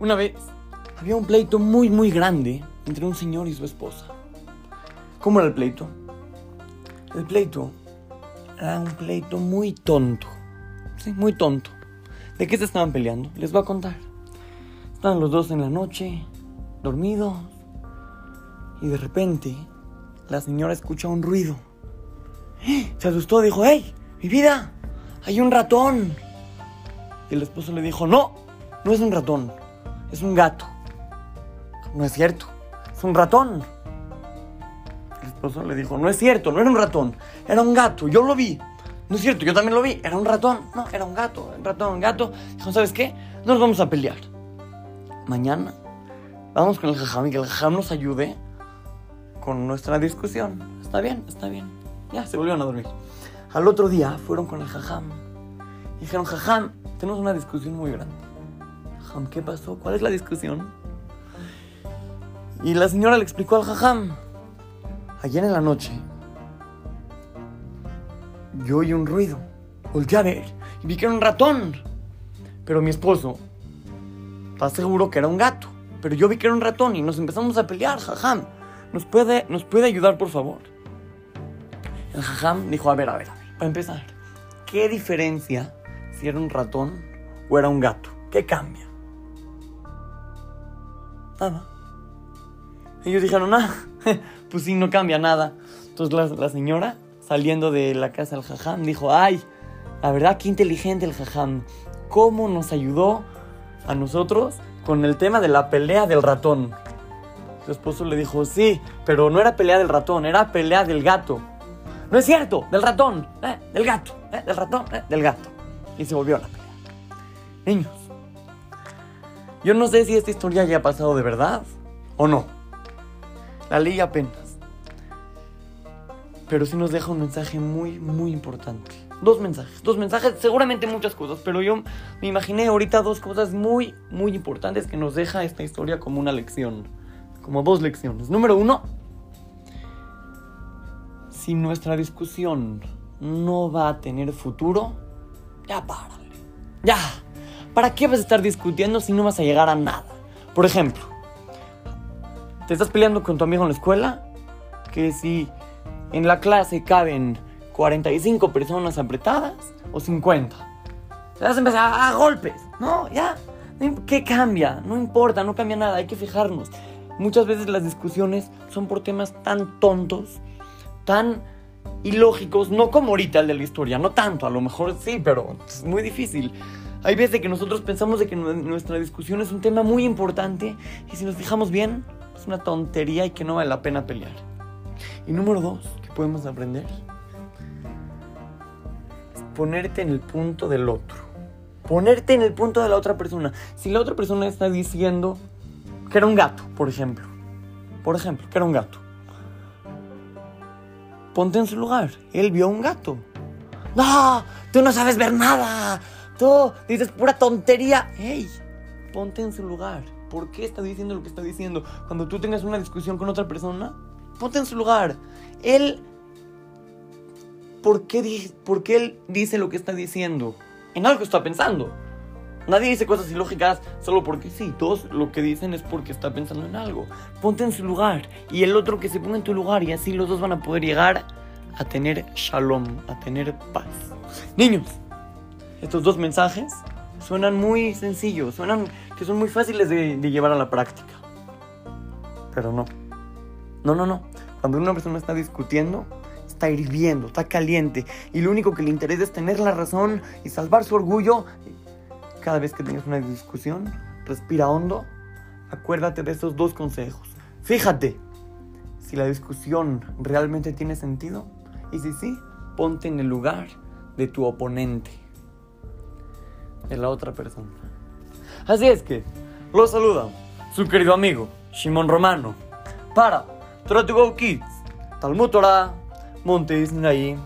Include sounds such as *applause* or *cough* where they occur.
Una vez había un pleito muy, muy grande entre un señor y su esposa. ¿Cómo era el pleito? El pleito era un pleito muy tonto. Sí, muy tonto. ¿De qué se estaban peleando? Les voy a contar. Estaban los dos en la noche, dormidos, y de repente la señora escucha un ruido. Se asustó, dijo, ¡Hey! ¡Mi vida! ¡Hay un ratón! Y el esposo le dijo, no, no es un ratón, es un gato. No es cierto, es un ratón. El esposo le dijo, no es cierto, no era un ratón, era un gato, yo lo vi. No es cierto, yo también lo vi, era un ratón. No, era un gato, un ratón, un gato. Dijo, ¿sabes qué? No nos vamos a pelear. Mañana vamos con el jajam y que el jajam nos ayude con nuestra discusión. Está bien, está bien. Ya, se volvieron a dormir. Al otro día fueron con el jajam. Dijeron, jajam, tenemos una discusión muy grande. Jajam, ¿qué pasó? ¿Cuál es la discusión? Y la señora le explicó al jajam. Ayer en la noche, yo oí un ruido. Volté a ver y vi que era un ratón. Pero mi esposo está seguro que era un gato. Pero yo vi que era un ratón y nos empezamos a pelear, jajam. ¿Nos puede, ¿Nos puede ayudar, por favor? El jajam dijo, a ver, a ver, a ver, para empezar, ¿qué diferencia si era un ratón o era un gato? ¿Qué cambia? Nada. Ellos dijeron, ah, *laughs* pues sí, no cambia nada. Entonces la, la señora, saliendo de la casa del jajam, dijo, ay, la verdad, qué inteligente el jajam. ¿Cómo nos ayudó a nosotros con el tema de la pelea del ratón? Su esposo le dijo, sí, pero no era pelea del ratón, era pelea del gato. No es cierto, del ratón, eh, del gato, eh, del ratón, eh, del gato. Y se volvió a la pelea. Niños, yo no sé si esta historia ya ha pasado de verdad o no. La leí apenas. Pero sí nos deja un mensaje muy, muy importante. Dos mensajes, dos mensajes, seguramente muchas cosas, pero yo me imaginé ahorita dos cosas muy, muy importantes que nos deja esta historia como una lección, como dos lecciones. Número uno, si nuestra discusión no va a tener futuro, ya párale. Ya. ¿Para qué vas a estar discutiendo si no vas a llegar a nada? Por ejemplo, te estás peleando con tu amigo en la escuela, que si en la clase caben 45 personas apretadas o 50. Te vas a empezar a, a golpes. No, ya. ¿Qué cambia? No importa, no cambia nada, hay que fijarnos. Muchas veces las discusiones son por temas tan tontos, tan ilógicos, no como ahorita el de la historia, no tanto, a lo mejor sí, pero es muy difícil. Hay veces que nosotros pensamos de que nuestra discusión es un tema muy importante y si nos fijamos bien, es una tontería y que no vale la pena pelear. Y número dos, que podemos aprender, ponerte en el punto del otro. Ponerte en el punto de la otra persona. Si la otra persona está diciendo que era un gato, por ejemplo. Por ejemplo, que era un gato. Ponte en su lugar. Él vio un gato. No, tú no sabes ver nada. Tú dices pura tontería. ¡Ey! Ponte en su lugar. ¿Por qué está diciendo lo que está diciendo? Cuando tú tengas una discusión con otra persona, ponte en su lugar. Él. ¿Por qué, ¿Por qué él dice lo que está diciendo? En algo está pensando. Nadie dice cosas ilógicas solo porque sí. Todos lo que dicen es porque está pensando en algo. Ponte en su lugar y el otro que se ponga en tu lugar y así los dos van a poder llegar a tener shalom, a tener paz. Niños, estos dos mensajes suenan muy sencillos, suenan que son muy fáciles de, llevar a la práctica. Pero no. No, no, no. Cuando una persona está discutiendo, está hirviendo, está caliente y lo único que le interesa es tener la razón y salvar su orgullo. Cada vez que tengas una discusión, respira hondo, acuérdate de estos dos consejos. Fíjate si la discusión realmente tiene sentido y si sí, ponte en el lugar de tu oponente, de la otra persona. Así es que, lo saluda su querido amigo Shimon Romano para Try Kids, Talmud Torah, Monte Disney